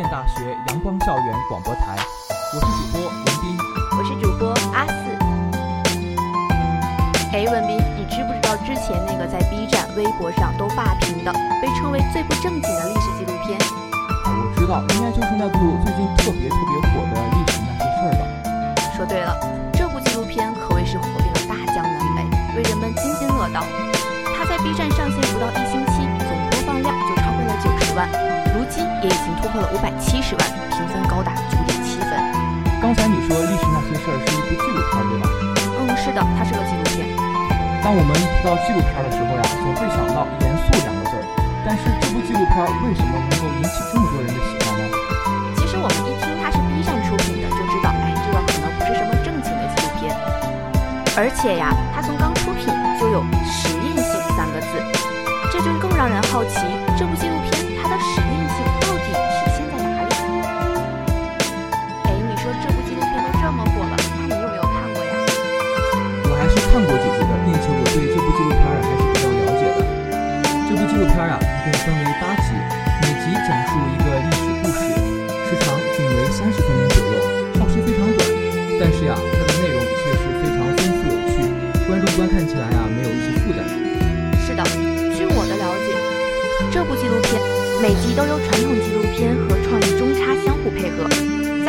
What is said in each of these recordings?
电大学阳光校园广播台，我是主播文斌，我是主播阿四。哎，文斌，你知不知道之前那个在 B 站、微博上都霸屏的，被称为最不正经的历史纪录片？我知道，应该就是那部最近特别特别火的历史那些事儿吧？说对了，这部纪录片可谓是火遍了大江南北，为人们津津乐道。它在 B 站上线不到一星期，总播放量就超过了九十万，也已经突破了五百七十万，评分高达九点七分。刚才你说历史那些事儿是一部纪录片对吧？嗯，是的，它是个纪录片。当我们提到纪录片的时候呀，总会想到严肃两个字儿。但是这部纪录片为什么能够引起这么多人的喜欢呢？其实我们一听它是 B 站出品的，就知道，哎，这个可能不是什么正经的纪录片。而且呀，它从刚出品就有实验性三个字，这就更让人好奇，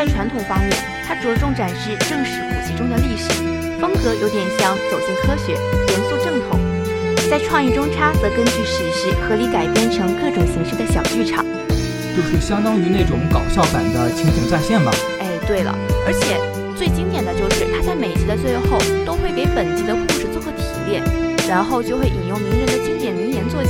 在传统方面，它着重展示正史古籍中的历史，风格有点像走进科学，严肃正统。在创意中插则根据史实合理改编成各种形式的小剧场，就是相当于那种搞笑版的情景再现吧。哎，对了，而且最经典的就是它在每集的最后都会给本集的故事做个提炼，然后就会引用名人的经典名言作结，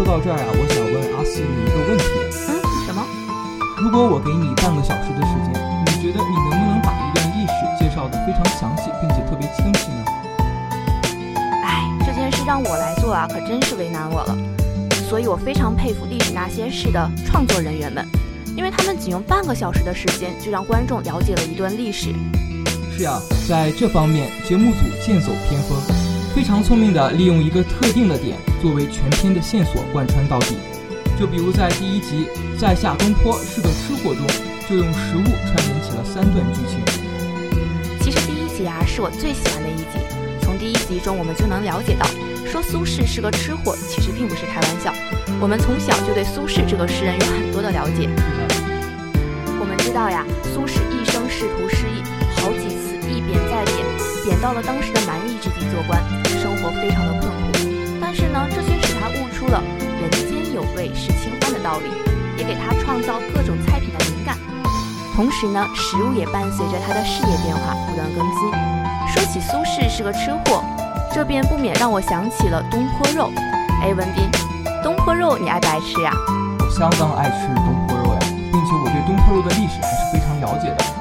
说到这儿啊，我想问阿四你一个问题：嗯，什么？如果我给你半个小时的时间，你觉得你能不能把一段历史介绍的非常详细，并且特别清晰呢？哎，这件事让我来做啊，可真是为难我了。所以我非常佩服《历史那些事》的创作人员们，因为他们仅用半个小时的时间，就让观众了解了一段历史。是呀，在这方面，节目组剑走偏锋，非常聪明地利用一个特定的点作为全篇的线索贯穿到底。就比如在第一集“在下东坡是个吃货”中，就用食物串联起了三段剧情。其实第一集啊是我最喜欢的一集，从第一集中我们就能了解到，说苏轼是个吃货，其实并不是开玩笑。我们从小就对苏轼这个诗人有很多的了解。我们知道呀，苏轼一生仕途失意，好几次一贬再贬，贬到了当时的蛮夷之地做官，生活非常的困苦。但是呢，这却使他悟出了人间有味是清欢的道理，也给他创造各种菜品的灵感。同时呢，食物也伴随着他的事业变化不断更新。说起苏轼是个吃货，这便不免让我想起了东坡肉。哎，文斌，东坡肉你爱不爱吃呀？我相当爱吃东坡肉呀，并且我对东坡肉的历史还是非常了解的。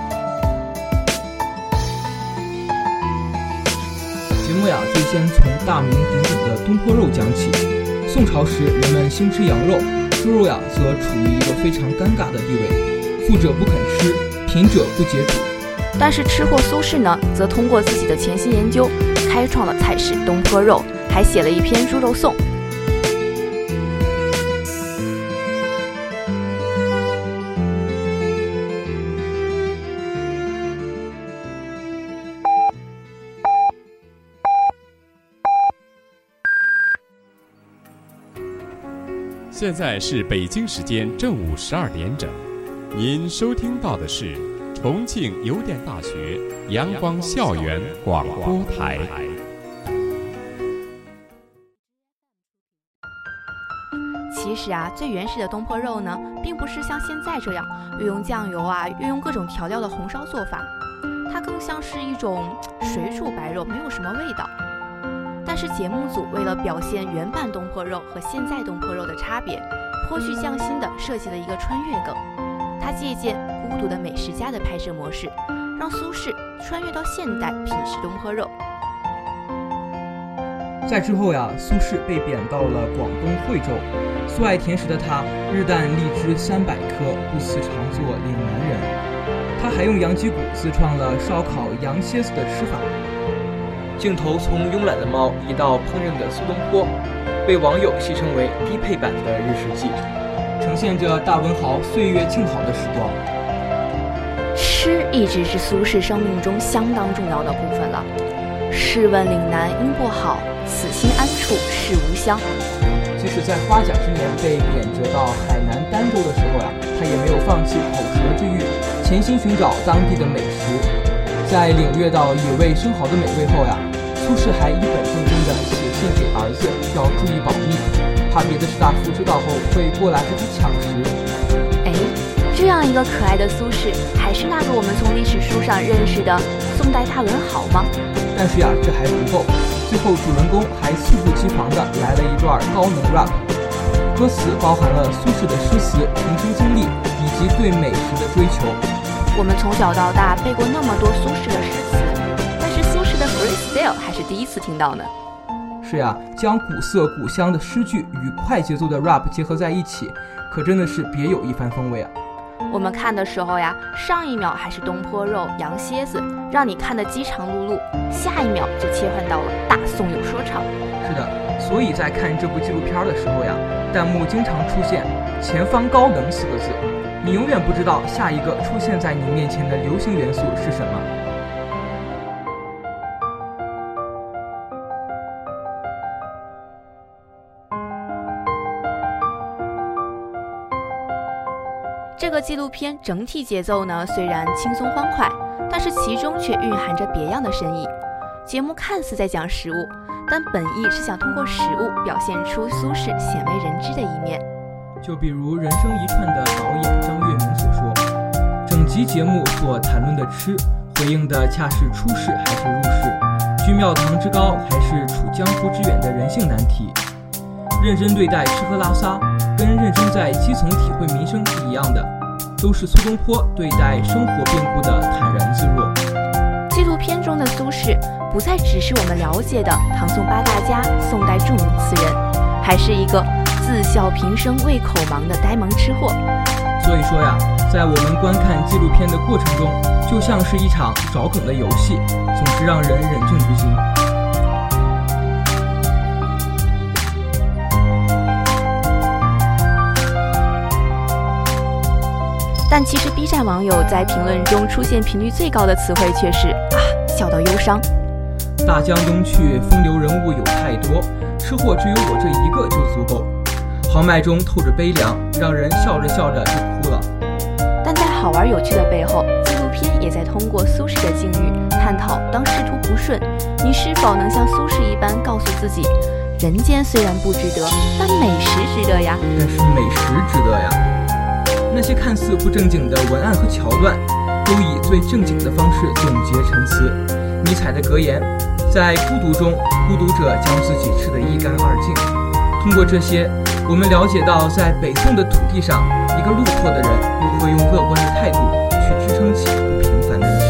节目呀，最先从大名鼎鼎的东坡肉讲起。宋朝时，人们兴吃羊肉，猪肉呀则处于一个非常尴尬的地位，富者不肯吃，贫者不解煮。但是吃货苏轼呢，则通过自己的潜心研究，开创了菜式东坡肉，还写了一篇《猪肉颂》。现在是北京时间正午十二点整，您收听到的是重庆邮电大学阳光校园广播台。其实啊，最原始的东坡肉呢，并不是像现在这样运用酱油啊、运用各种调料的红烧做法，它更像是一种 水煮白肉，没有什么味道。是节目组为了表现原版东坡肉和现在东坡肉的差别，颇具匠心地设计了一个穿越梗。他借鉴《孤独的美食家》的拍摄模式，让苏轼穿越到现代品食东坡肉。在之后呀，苏轼被贬到了广东惠州。素爱甜食的他，日啖荔枝三百颗，不辞常作岭南人。他还用羊脊骨自创了烧烤羊蝎子的吃法。镜头从慵懒的猫移到烹饪的苏东坡，被网友戏称为低配版的《日食记》，呈现着大文豪岁月静好的时光。诗一直是苏轼生命中相当重要的部分了。试问岭南应不好，此心安处是吾乡。即使在花甲之年被贬谪到海南儋州的时候呀，他也没有放弃口舌之欲，潜心寻找当地的美食。在领略到野味生蚝的美味后呀，苏轼还一本正经地写信给儿子，要注意保密，怕别的士大夫知道后会过来和他抢食。哎，这样一个可爱的苏轼，还是那个我们从历史书上认识的宋代大文豪吗？但是呀，这还不够。最后，主人公还猝不及防地来了一段高能 rap，歌词包含了苏轼的诗词、人生经历以及对美食的追求。我们从小到大背过那么多苏轼的诗词，的 freestyle 还是第一次听到呢。是呀，将古色古香的诗句与快节奏的 rap 结合在一起，可真的是别有一番风味啊！我们看的时候呀，上一秒还是东坡肉、羊蝎子，让你看得饥肠辘辘；下一秒就切换到了大宋有说唱。是的，所以在看这部纪录片的时候呀，弹幕经常出现“前方高能”四个字，你永远不知道下一个出现在你面前的流行元素是什么。纪录片整体节奏呢，虽然轻松欢快，但是其中却蕴含着别样的深意。节目看似在讲食物，但本意是想通过食物表现出苏轼鲜为人知的一面。就比如《人生一串》的导演张月明所说：“整集节目所谈论的吃，回应的恰是出世还是入世，居庙堂之高还是处江湖之远的人性难题。认真对待吃喝拉撒。”跟认真在基层体会民生是一样的，都是苏东坡对待生活变故的坦然自若。纪录片中的苏轼不再只是我们了解的唐宋八大家、宋代著名词人，还是一个自笑平生为口忙的呆萌吃货。所以说呀，在我们观看纪录片的过程中，就像是一场找梗的游戏，总是让人忍俊不禁。但其实 B 站网友在评论中出现频率最高的词汇却是啊，笑到忧伤。大江东去，风流人物有太多，吃货只有我这一个就足够。豪迈中透着悲凉，让人笑着笑着就哭了。但在好玩有趣的背后，纪录片也在通过苏轼的境遇探讨：当仕途不顺，你是否能像苏轼一般告诉自己，人间虽然不值得，但美食值得呀？但是美食值得呀。那些看似不正经的文案和桥段，都以最正经的方式总结陈词。尼采的格言：“在孤独中，孤独者将自己吃得一干二净。”通过这些，我们了解到，在北宋的土地上，一个落魄的人如何用乐观的态度去支撑起不平凡的一生。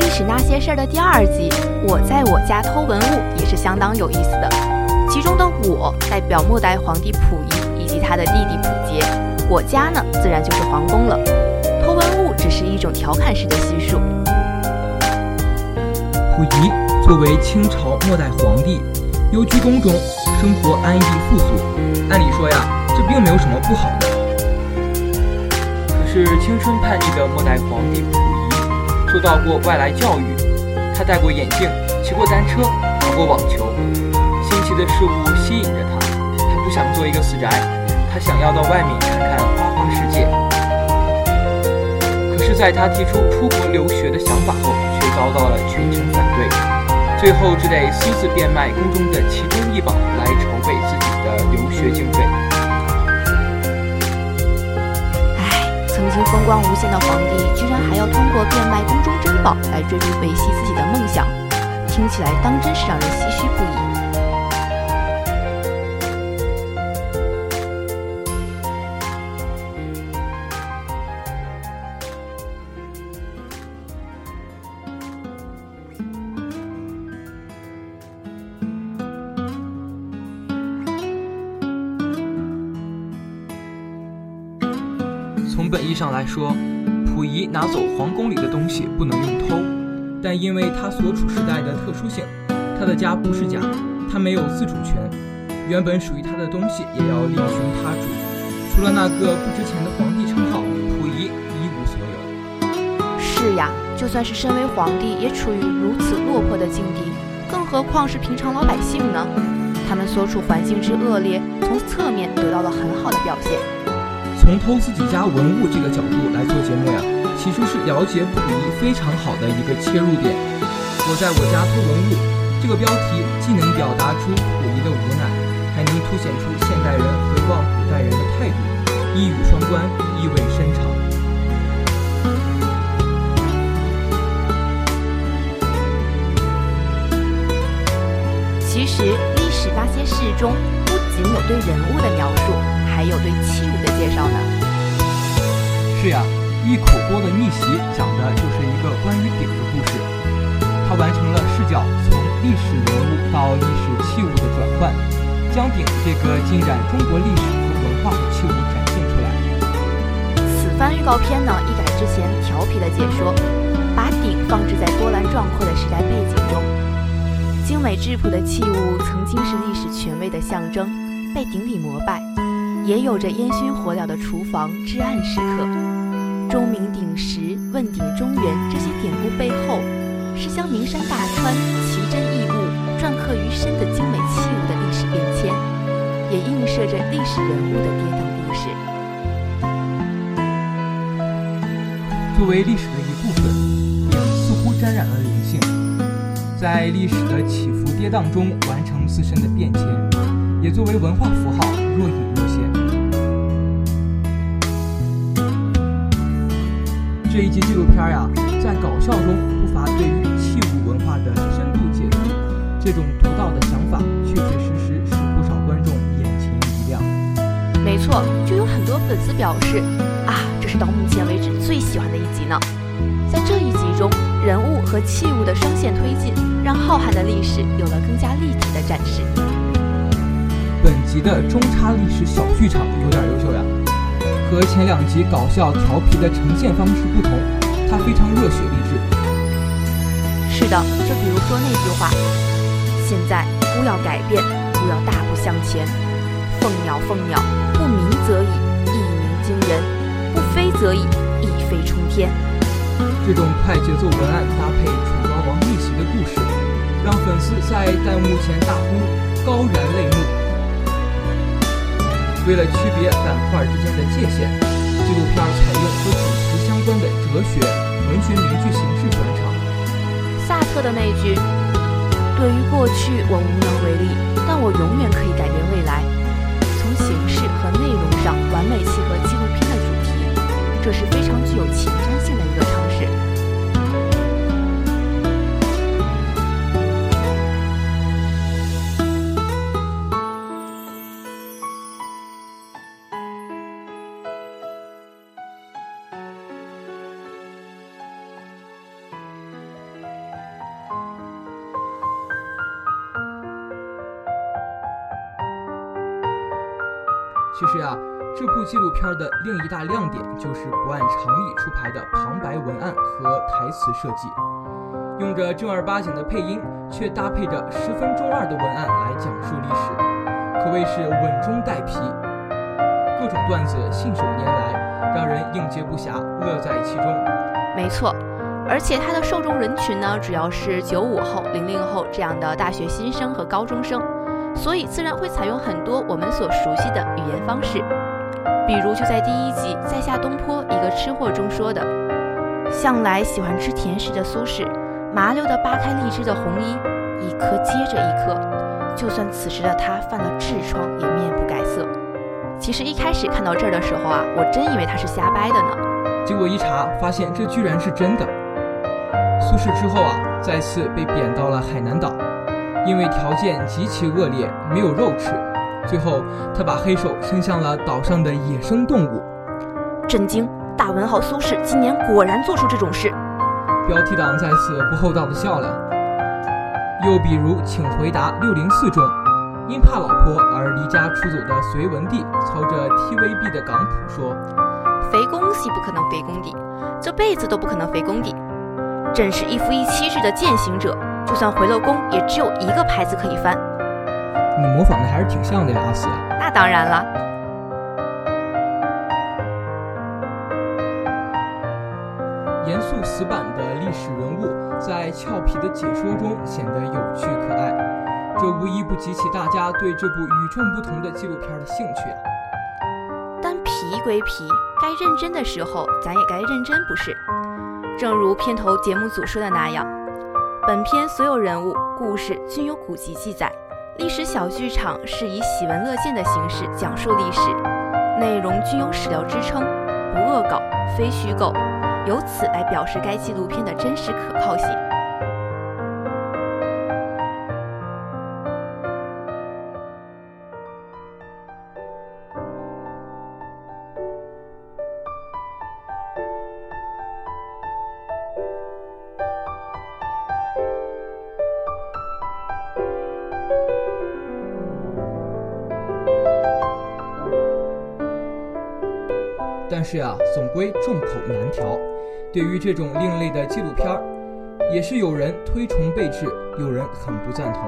历史那些事儿的第二集，我在我家偷文物，也是相当有意思的。其中的我代表末代皇帝溥仪以及他的弟弟溥杰，我家呢自然就是皇宫了。偷文物只是一种调侃式的叙述。溥仪作为清朝末代皇帝，幽居宫中，生活安逸富足。按理说呀，这并没有什么不好的。可是青春叛逆的末代皇帝溥仪，受到过外来教育，他戴过眼镜，骑过单车，打过网球。的事物吸引着他，他不想做一个死宅，他想要到外面看看花花世界。可是，在他提出出国留学的想法后，却遭到了全城反对，最后只得私自变卖宫中的其中一宝来筹备自己的留学经费。唉，曾经风光无限的皇帝，居然还要通过变卖宫中珍宝来追逐维系自己的梦想，听起来当真是让人唏嘘不已。拿走皇宫里的东西不能用偷，但因为他所处时代的特殊性，他的家不是家，他没有自主权，原本属于他的东西也要另寻他主。除了那个不值钱的皇帝称号，溥仪一无所有。是呀，就算是身为皇帝，也处于如此落魄的境地，更何况是平常老百姓呢？他们所处环境之恶劣，从侧面得到了很好的表现。从偷自己家文物这个角度来做节目呀，其实是了解溥仪非常好的一个切入点。我在我家偷文物，这个标题既能表达出溥仪的无奈，还能凸显出现代人回望古代人的态度，一语双关，意味深长。其实，历史那些事中，不仅有对人物的描述。还有对器物的介绍呢。是呀，一口锅的逆袭讲的就是一个关于鼎的故事。它完成了视角从历史人物到历史器物的转换，将鼎这个浸染中国历史和文化的器物展现出来。此番预告片呢，一改之前调皮的解说，把鼎放置在波澜壮阔的时代背景中。精美质朴的器物曾经是历史权威的象征，被鼎礼膜拜。也有着烟熏火燎的厨房至暗时刻，钟鸣鼎食，问鼎中原，这些典故背后，是将名山大川奇珍异物篆刻于身的精美器物的历史变迁，也映射着历史人物的跌宕故事。作为历史的一部分，鼎似乎沾染了灵性，在历史的起伏跌宕中完成自身的变迁，也作为文化符号若隐这一集纪录片呀，在搞笑中不乏对于器物文化的深度解读，这种独到的想法，确确实实使不少观众眼前一亮。没错，就有很多粉丝表示，啊，这是到目前为止最喜欢的一集呢。在这一集中，人物和器物的双线推进，让浩瀚的历史有了更加立体的展示。本集的中插历史小剧场有点优秀呀。和前两集搞笑调皮的呈现方式不同，它非常热血励志。是的，就比如说那句话：“现在不要改变，不要大步向前。凤鸟，凤鸟，不鸣则已，一鸣惊人；不飞则已，一飞冲天。”这种快节奏文案搭配楚庄王逆袭的故事，让粉丝在弹幕前大呼高燃泪目。为了区别板块之间的界限，纪录片采用和主题相关的哲学、文学名句形式转场。萨特的那句“对于过去我无能为力，但我永远可以改变未来”，从形式和内容上完美契合纪录片的主题，这是非常具有前瞻性的一个尝试。其实呀，这部纪录片的另一大亮点就是不按常理出牌的旁白文案和台词设计，用着正儿八经的配音，却搭配着十分中二的文案来讲述历史，可谓是稳中带皮，各种段子信手拈来，让人应接不暇，乐在其中。没错，而且它的受众人群呢，主要是九五后、零零后这样的大学新生和高中生。所以自然会采用很多我们所熟悉的语言方式，比如就在第一集《在下东坡一个吃货》中说的，向来喜欢吃甜食的苏轼，麻溜地扒开荔枝的红衣，一颗接着一颗，就算此时的他犯了痔疮，也面不改色。其实一开始看到这儿的时候啊，我真以为他是瞎掰的呢。结果一查，发现这居然是真的。苏轼之后啊，再次被贬到了海南岛，因为条件极其恶劣，没有肉吃。最后，他把黑手伸向了岛上的野生动物。震惊！大文豪苏轼今年果然做出这种事。标题党在此不厚道的笑了。又比如，请回答六零四中，因怕老婆而离家出走的隋文帝，操着 TVB 的港普说：“肥公系不可能肥公底，这辈子都不可能肥公底。朕是一夫一妻制的践行者，就算回了宫，也只有一个牌子可以翻。”你模仿的还是挺像的呀，阿四。那当然了。严肃死板的历史人物，在俏皮的解说中显得有趣可爱，这无一不激起大家对这部与众不同的纪录片的兴趣啊。但皮归皮，该认真的时候，咱也该认真，不是？正如片头节目组说的那样，本片所有人物、故事均有古籍记载。历史小剧场是以喜闻乐见的形式讲述历史，内容均有史料支撑，不恶搞，非虚构，由此来表示该纪录片的真实可靠性。总归众口难调。对于这种另类的纪录片儿，也是有人推崇备至，有人很不赞同。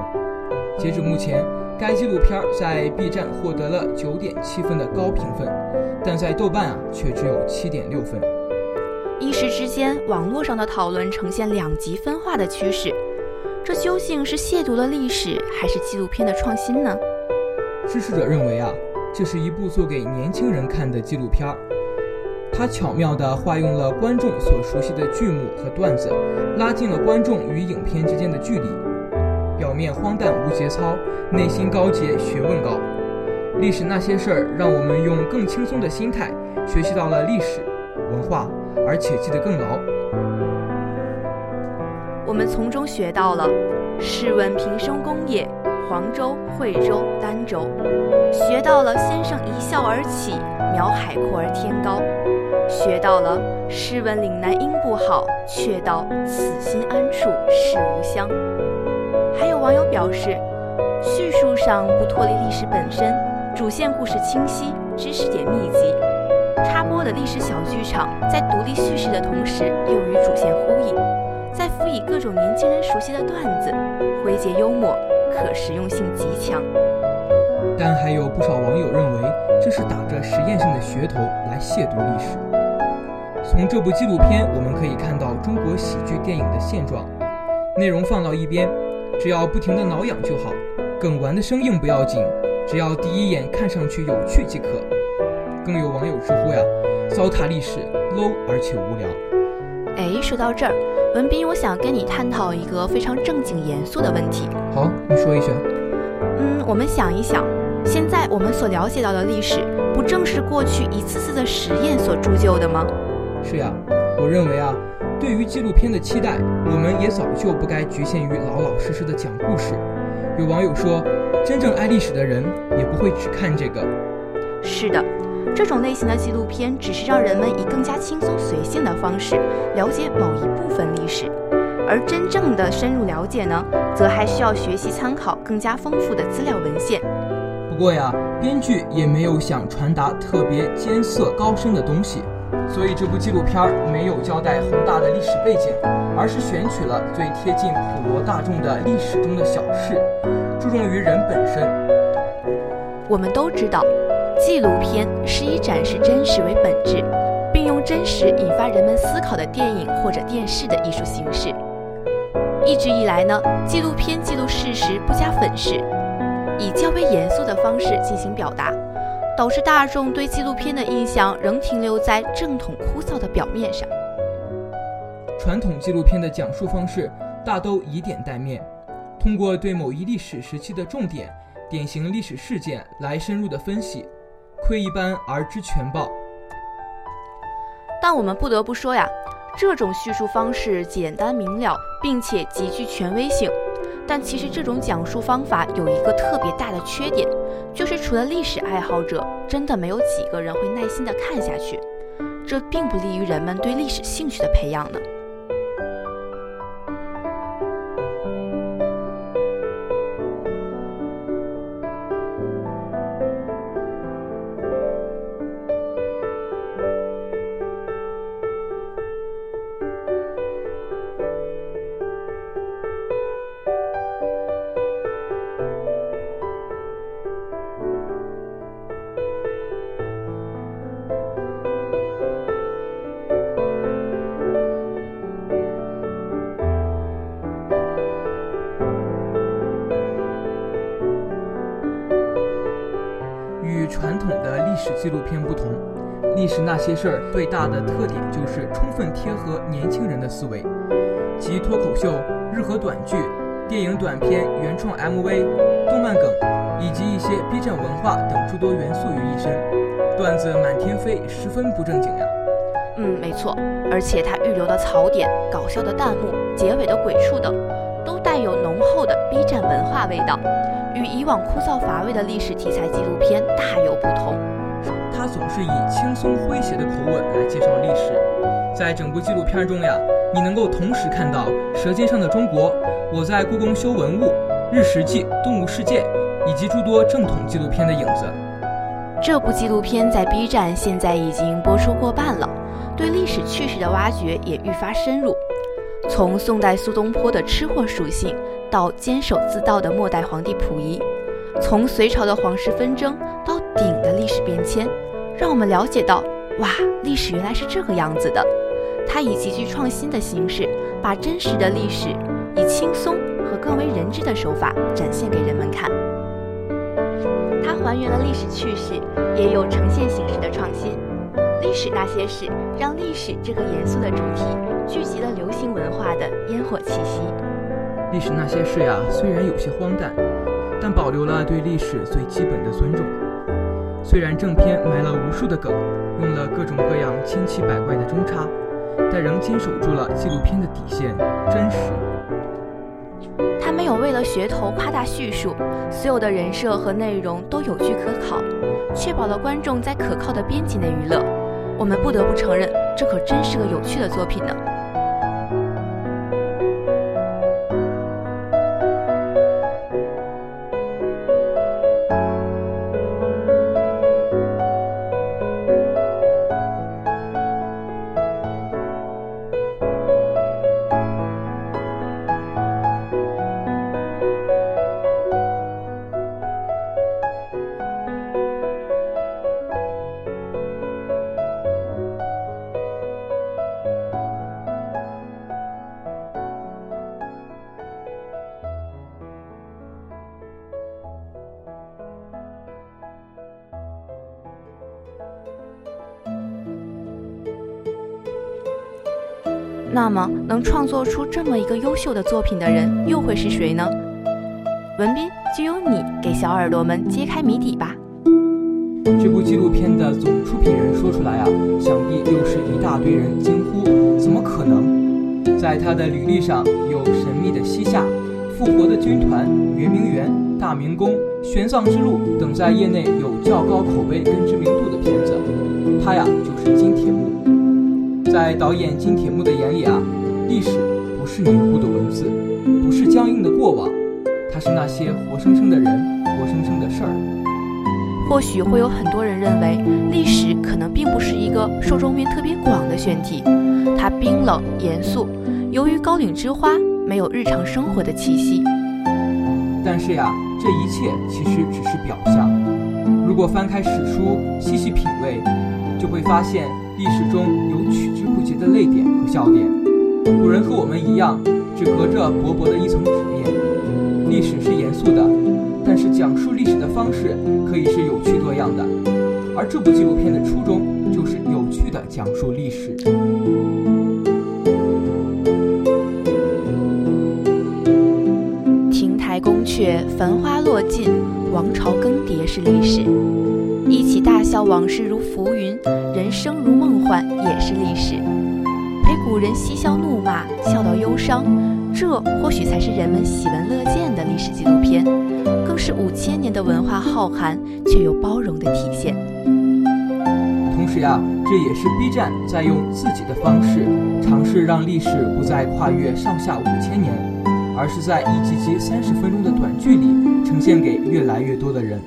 截止目前，该纪录片在 B 站获得了九点七分的高评分，但在豆瓣啊却只有七点六分。一时之间，网络上的讨论呈现两极分化的趋势，这究竟是亵渎了历史，还是纪录片的创新呢？支持者认为啊，这是一部做给年轻人看的纪录片儿。他巧妙地化用了观众所熟悉的剧目和段子，拉近了观众与影片之间的距离。表面荒诞无节操，内心高洁学问高。历史那些事儿，让我们用更轻松的心态学习到了历史文化，而且记得更牢。我们从中学到了：试问平生功业，黄州、惠州、儋州。学到了先生一笑而起，描海阔而天高。学到了，试问岭南应不好，却道此心安处是吾乡。还有网友表示，叙述上不脱离历史本身，主线故事清晰，知识点密集，插播的历史小剧场在独立叙事的同时又与主线呼应，再辅以各种年轻人熟悉的段子，诙谐幽默，可实用性极强。但还有不少网友认为，这是打着实验性的噱头来亵渎历史。从这部纪录片，我们可以看到中国喜剧电影的现状。内容放到一边，只要不停的挠痒就好，梗玩的生硬不要紧，只要第一眼看上去有趣即可。更有网友直呼呀，糟蹋历史，low 而且无聊。哎，说到这儿，文斌，我想跟你探讨一个非常正经严肃的问题。好，你说一下。嗯，我们想一想。现在我们所了解到的历史，不正是过去一次次的实验所铸就的吗？是呀，我认为啊，对于纪录片的期待，我们也早就不该局限于老老实实的讲故事。有网友说，真正爱历史的人也不会只看这个。是的，这种类型的纪录片只是让人们以更加轻松随性的方式了解某一部分历史，而真正的深入了解呢，则还需要学习参考更加丰富的资料文献。不过呀，编剧也没有想传达特别艰涩高深的东西，所以这部纪录片没有交代宏大的历史背景，而是选取了最贴近普罗大众的历史中的小事，注重于人本身。我们都知道，纪录片是以展示真实为本质，并用真实引发人们思考的电影或者电视的艺术形式。一直以来呢，纪录片记录事实，不加粉饰。以较为严肃的方式进行表达，导致大众对纪录片的印象仍停留在正统枯燥的表面上。传统纪录片的讲述方式大都以点带面，通过对某一历史时期的重点、典型历史事件来深入的分析，窥一斑而知全豹。但我们不得不说呀，这种叙述方式简单明了，并且极具权威性。但其实这种讲述方法有一个特别大的缺点，就是除了历史爱好者，真的没有几个人会耐心的看下去。这并不利于人们对历史兴趣的培养呢。那些事儿》最大的特点就是充分贴合年轻人的思维，集脱口秀、日和短剧、电影短片、原创 MV、动漫梗以及一些 B 站文化等诸多元素于一身，段子满天飞，十分不正经呀。嗯，没错，而且它预留的槽点、搞笑的弹幕、结尾的鬼畜等，都带有浓厚的 B 站文化味道。与以往枯燥乏味的历史题材纪录片大有不同，是以轻松诙谐的口吻来介绍历史。在整部纪录片中呀，你能够同时看到《舌尖上的中国》、我在故宫修文物、《日食记》、《动物世界》以及诸多正统纪录片的影子。这部纪录片在 B 站现在已经播出过半了，对历史趣事的挖掘也愈发深入。从宋代苏东坡的吃货属性。到坚守自盗的末代皇帝溥仪，从隋朝的皇室纷争到鼎的历史变迁，让我们了解到，哇，历史原来是这个样子的。它以极具创新的形式，把真实的历史以轻松和更为人知的手法展现给人们看。它还原了历史趣事，也有呈现形式的创新。历史那些事，让历史这个严肃的主题聚集了流行文化的烟火气息。历史那些事呀，虽然有些荒诞，但保留了对历史最基本的尊重。虽然正片埋了无数的梗，用了各种各样千奇百怪的中插，但仍坚守住了纪录片的底线——真实。他没有为了噱头夸大叙述，所有的人设和内容都有据可考，确保了观众在可靠的边界内娱乐。我们不得不承认，这可真是个有趣的作品呢。那么，能创作出这么一个优秀的作品的人又会是谁呢？文斌，就由你给小耳朵们揭开谜底吧。这部纪录片的总出品人说出来啊，想必又是一大堆人惊呼：怎么可能？在他的履历上有《神秘的西夏》《复活的军团》《圆明园》《大明宫》《玄奘之路》等在业内有较高口碑跟知名度的片子，他呀就是金铁木。在导演金铁木的眼里啊，历史不是凝固的文字，不是僵硬的过往，它是那些活生生的人，活生生的事儿。或许会有很多人认为，历史可能并不是一个受众面特别广的选题，它冰冷严肃，由于高岭之花没有日常生活的气息。但是呀，这一切其实只是表象。如果翻开史书，细细品味，就会发现。历史中的泪点和笑点，古人和我们一样，只隔着薄薄的一层纸面。历史是严肃的，但是讲述历史的方式可以是有趣多样的。而这部纪录片的初衷就是有趣的讲述历史。亭台宫阙，繁花落尽，王朝更迭是历史；一起大笑，往事如浮云，人生如梦幻也是历史。古人嬉笑怒骂，笑到忧伤，这或许才是人们喜闻乐见的历史纪录片，更是五千年的文化浩瀚却又包容的体现。同时呀，这也是 B 站在用自己的方式尝试让历史不再跨越上下五千年，而是在一集集三十分钟的短剧里呈现给越来越多的人。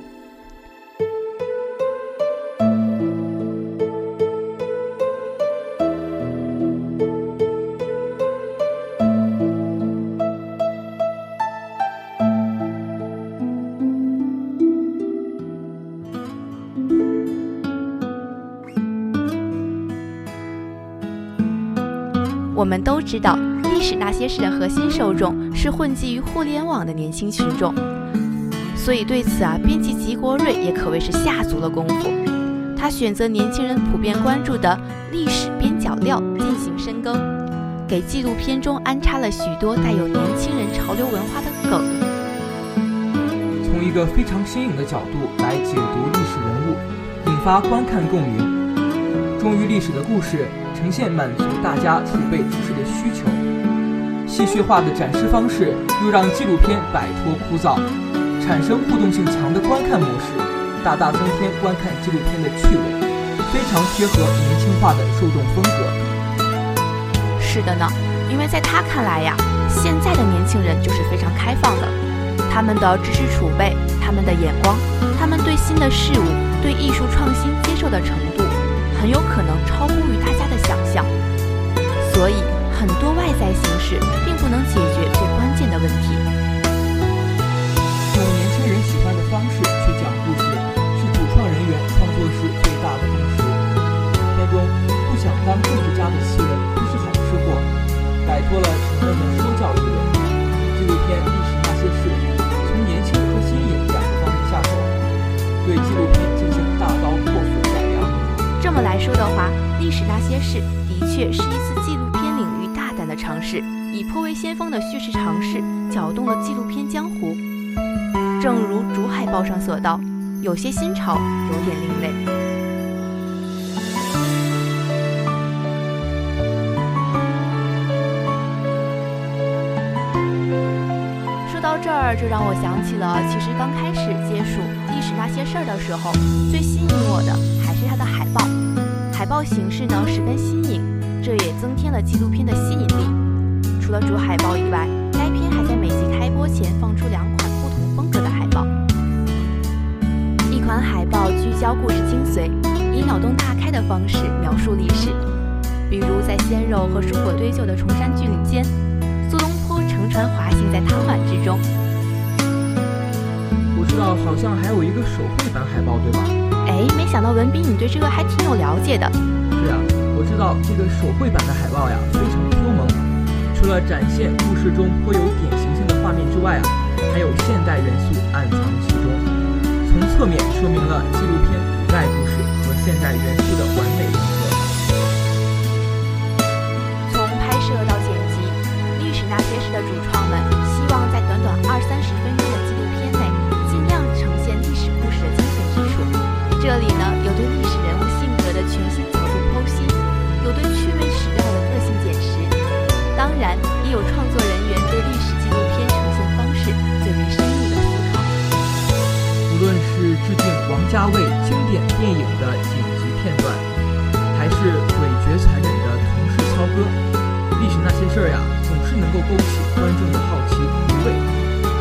们都知道，历史那些事的核心受众是混迹于互联网的年轻群众，所以对此啊，编辑吉国瑞也可谓是下足了功夫。他选择年轻人普遍关注的历史边角料进行深耕，给纪录片中安插了许多带有年轻人潮流文化的梗，从一个非常新颖的角度来解读历史人物，引发观看共鸣。忠于历史的故事。呈现满足大家储备知识的需求，戏谑化的展示方式又让纪录片摆脱枯燥，产生互动性强的观看模式，大大增添观看纪录片的趣味，非常贴合年轻化的受众风格。是的呢，因为在他看来呀，现在的年轻人就是非常开放的，他们的知识储备、他们的眼光、他们对新的事物、对艺术创新接受的程度。很有可能超乎于大家，所以很多外在形式并不能解决最关键的问题。用年轻人喜欢的方式去讲故事，是主创人员创作时最大的共识。片中不想当政治家的四人不是好吃货，摆脱了沉闷的说教艺人。纪录片《历史那些事》从年轻和新颖两个方面下手，对纪录片进行大刀阔斧的改良。这么来说的话，历史那些事的确是一次以颇为先锋的叙事尝试搅动了纪录片江湖。正如主海报上所道，有些新潮，有点另类。说到这儿，就让我想起了，其实刚开始接触历史那些事儿的时候，最吸引我的还是它的海报。海报形式呢十分新颖，这也增添了纪录片的吸引力。除了主海报以外，该片还在每集开播前放出两款不同风格的海报。一款海报聚焦故事精髓，以脑洞大开的方式描述历史，比如在鲜肉和蔬果堆就的崇山峻岭间，苏东坡乘船滑行在汤碗之中。我知道，好像还有一个手绘版海报，对吧？哎，没想到文斌，你对这个还挺有了解的。是啊，我知道这个手绘版的海报呀，非常。除了展现故事中颇有典型性的画面之外啊，还有现代元素暗藏其中，从侧面说明了纪录片古代故事和现代元素的完美融合。从拍摄到剪辑，历史那些事的主创们希望在短短二三十分钟的纪录片内，尽量呈现历史故事的精髓之处。这里呢，有对历史人物性格的全新角度剖析，有对趣味史的，当然也有创作人员对历史纪录片呈现方式最为深入的思考。无论是致敬王家卫经典电影的剪辑片段，还是诡谲残忍的同事操戈，历史那些事儿呀，总是能够勾起观众的好奇和回味，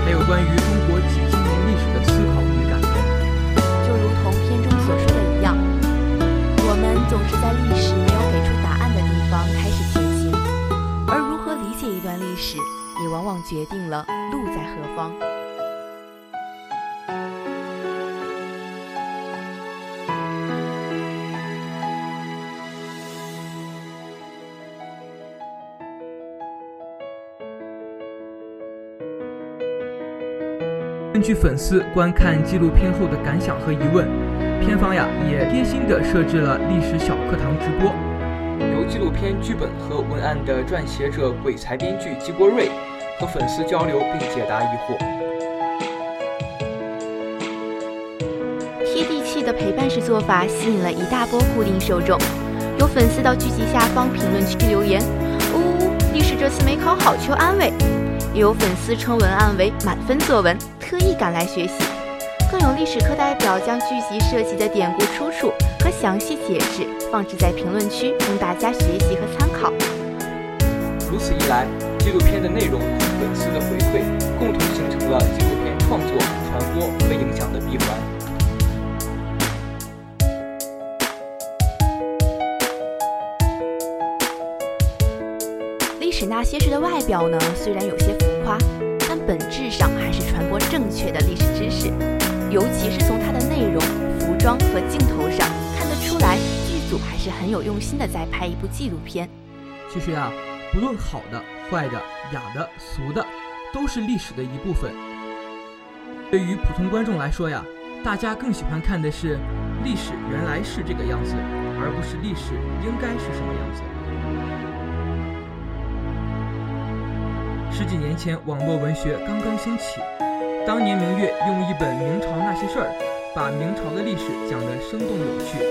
还有关于中国几千年历史的思考。也往往决定了路在何方。根据粉丝观看纪录片后的感想和疑问。片方呀也贴心的设置了历史小课堂直播，纪录片剧本和文案的撰写者鬼才编剧纪国瑞和粉丝交流并解答疑惑。贴地气的陪伴式做法吸引了一大波固定受众，有粉丝到剧集下方评论区留言：“呜呜，历史这次没考好，求安慰。”也有粉丝称文案为满分作文，特意赶来学习。更有历史课代表将剧集涉及的典故出处和详细解释放置在评论区，供大家学习和参考。如此一来，纪录片的内容和粉丝的回馈，共同形成了纪录片创作、传播和影响的闭环。历史那些事的外表呢，虽然有些浮夸，但本质上还是传播正确的历史知识。尤其是从它的内容、服装和镜头上出来，剧组还是很有用心的在拍一部纪录片。其实呀，不论好的、坏的、雅的、俗的，都是历史的一部分。对于普通观众来说呀，大家更喜欢看的是历史原来是这个样子，而不是历史应该是什么样子。十几年前，网络文学刚刚兴起。当年明月用一本《明朝那些事儿》，把明朝的历史讲得生动有趣。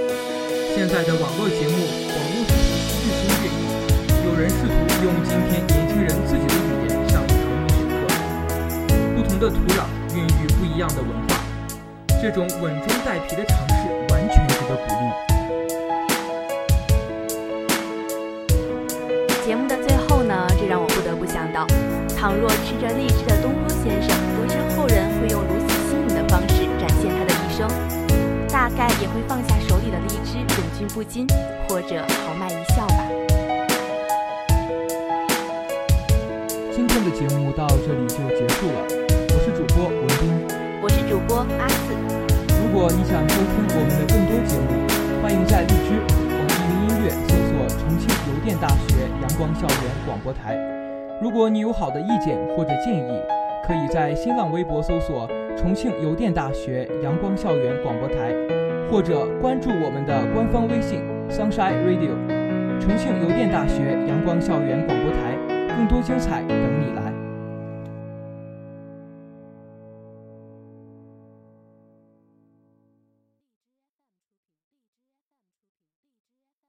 现在的网络节目，网络视频日新月异，有人试图用今天年轻人自己的语言上堂历史课。不同的土壤孕育不一样的文化，这种稳中带皮的尝试完全值得鼓励。节目的最后呢，这让我不得不想到。倘若吃着荔枝的东坡先生得知后人会用概也会放下手里的荔枝，忍俊不禁，或者豪迈一笑吧。今天的节目到这里就结束了，我是主播文斌，我是主播阿四。如果你想收听我们的更多节目，欢迎在荔枝、网易云音乐搜索重庆邮电大学阳光校园广播台。如果你有好的意见或者建议，可以在新浪微博搜索“重庆邮电大学阳光校园广播台”，或者关注我们的官方微信 “Sunshine Radio”，重庆邮电大学阳光校园广播台，更多精彩等你来。